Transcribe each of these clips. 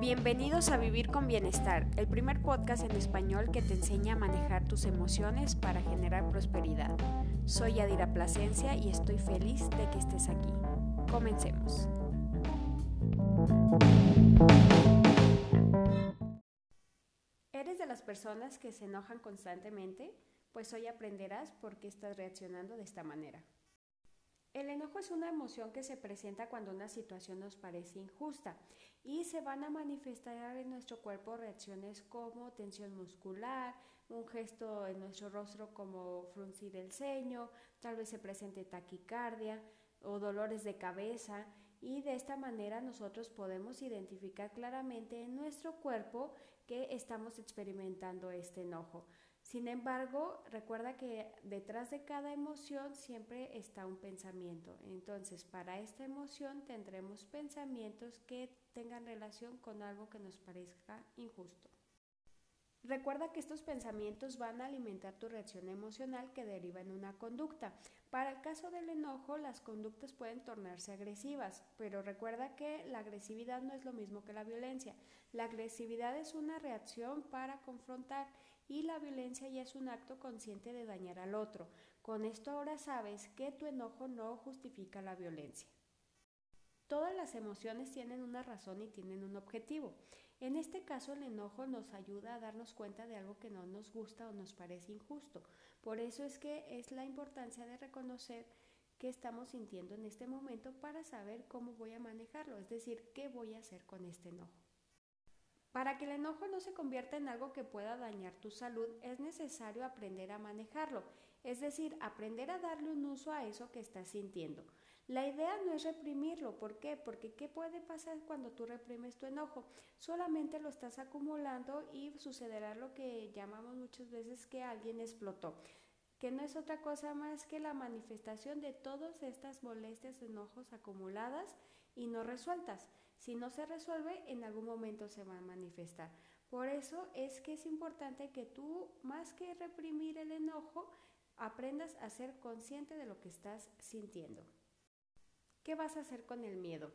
Bienvenidos a Vivir con Bienestar, el primer podcast en español que te enseña a manejar tus emociones para generar prosperidad. Soy Adira Plasencia y estoy feliz de que estés aquí. Comencemos. ¿Eres de las personas que se enojan constantemente? Pues hoy aprenderás por qué estás reaccionando de esta manera. El enojo es una emoción que se presenta cuando una situación nos parece injusta y se van a manifestar en nuestro cuerpo reacciones como tensión muscular, un gesto en nuestro rostro como fruncir el ceño, tal vez se presente taquicardia o dolores de cabeza y de esta manera nosotros podemos identificar claramente en nuestro cuerpo que estamos experimentando este enojo. Sin embargo, recuerda que detrás de cada emoción siempre está un pensamiento. Entonces, para esta emoción tendremos pensamientos que tengan relación con algo que nos parezca injusto. Recuerda que estos pensamientos van a alimentar tu reacción emocional que deriva en una conducta. Para el caso del enojo, las conductas pueden tornarse agresivas, pero recuerda que la agresividad no es lo mismo que la violencia. La agresividad es una reacción para confrontar y la violencia ya es un acto consciente de dañar al otro. Con esto ahora sabes que tu enojo no justifica la violencia. Todas las emociones tienen una razón y tienen un objetivo. En este caso el enojo nos ayuda a darnos cuenta de algo que no nos gusta o nos parece injusto. Por eso es que es la importancia de reconocer qué estamos sintiendo en este momento para saber cómo voy a manejarlo, es decir, qué voy a hacer con este enojo. Para que el enojo no se convierta en algo que pueda dañar tu salud, es necesario aprender a manejarlo, es decir, aprender a darle un uso a eso que estás sintiendo. La idea no es reprimirlo, ¿por qué? Porque ¿qué puede pasar cuando tú reprimes tu enojo? Solamente lo estás acumulando y sucederá lo que llamamos muchas veces que alguien explotó, que no es otra cosa más que la manifestación de todas estas molestias, enojos acumuladas y no resueltas. Si no se resuelve, en algún momento se va a manifestar. Por eso es que es importante que tú, más que reprimir el enojo, aprendas a ser consciente de lo que estás sintiendo. ¿Qué vas a hacer con el miedo?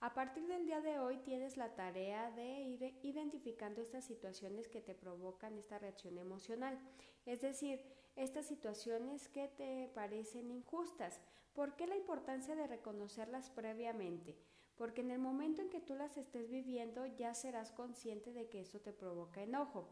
A partir del día de hoy tienes la tarea de ir identificando estas situaciones que te provocan esta reacción emocional, es decir, estas situaciones que te parecen injustas. ¿Por qué la importancia de reconocerlas previamente? porque en el momento en que tú las estés viviendo ya serás consciente de que eso te provoca enojo.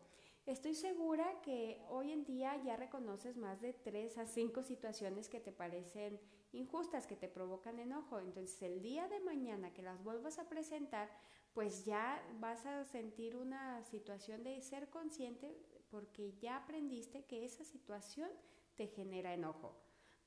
Estoy segura que hoy en día ya reconoces más de tres a cinco situaciones que te parecen injustas, que te provocan enojo. Entonces el día de mañana que las vuelvas a presentar, pues ya vas a sentir una situación de ser consciente porque ya aprendiste que esa situación te genera enojo.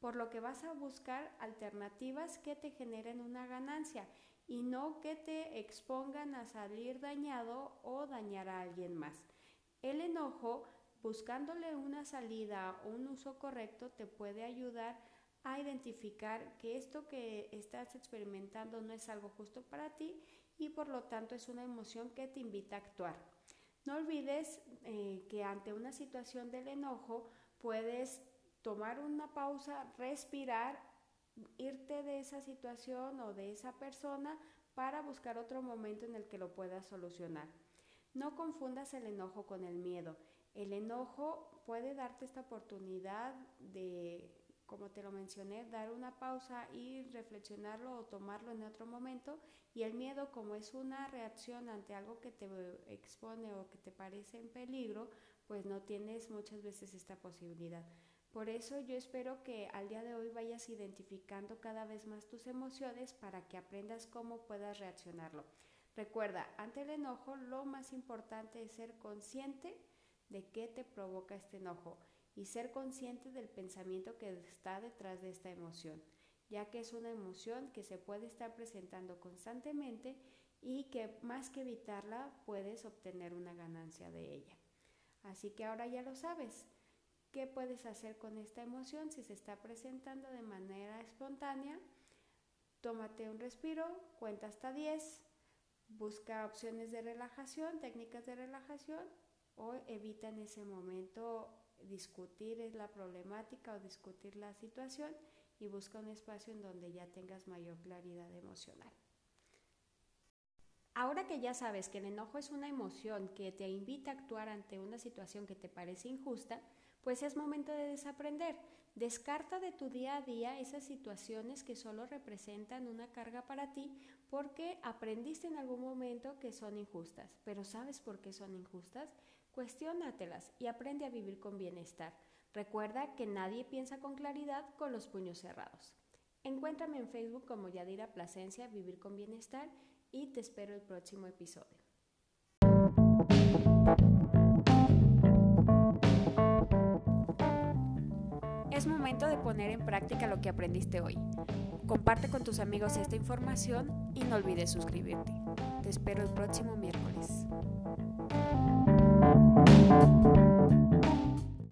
Por lo que vas a buscar alternativas que te generen una ganancia y no que te expongan a salir dañado o dañar a alguien más. El enojo, buscándole una salida o un uso correcto, te puede ayudar a identificar que esto que estás experimentando no es algo justo para ti y por lo tanto es una emoción que te invita a actuar. No olvides eh, que ante una situación del enojo puedes tomar una pausa, respirar irte de esa situación o de esa persona para buscar otro momento en el que lo puedas solucionar. No confundas el enojo con el miedo. El enojo puede darte esta oportunidad de, como te lo mencioné, dar una pausa y reflexionarlo o tomarlo en otro momento. Y el miedo, como es una reacción ante algo que te expone o que te parece en peligro, pues no tienes muchas veces esta posibilidad. Por eso yo espero que al día de hoy vayas identificando cada vez más tus emociones para que aprendas cómo puedas reaccionarlo. Recuerda, ante el enojo lo más importante es ser consciente de qué te provoca este enojo y ser consciente del pensamiento que está detrás de esta emoción, ya que es una emoción que se puede estar presentando constantemente y que más que evitarla puedes obtener una ganancia de ella. Así que ahora ya lo sabes. ¿Qué puedes hacer con esta emoción si se está presentando de manera espontánea? Tómate un respiro, cuenta hasta 10, busca opciones de relajación, técnicas de relajación o evita en ese momento discutir la problemática o discutir la situación y busca un espacio en donde ya tengas mayor claridad emocional. Ahora que ya sabes que el enojo es una emoción que te invita a actuar ante una situación que te parece injusta, pues es momento de desaprender. Descarta de tu día a día esas situaciones que solo representan una carga para ti porque aprendiste en algún momento que son injustas. Pero ¿sabes por qué son injustas? Cuestiónatelas y aprende a vivir con bienestar. Recuerda que nadie piensa con claridad con los puños cerrados. Encuéntrame en Facebook como Yadira Plasencia, Vivir con Bienestar y te espero el próximo episodio. Es momento de poner en práctica lo que aprendiste hoy. Comparte con tus amigos esta información y no olvides suscribirte. Te espero el próximo miércoles.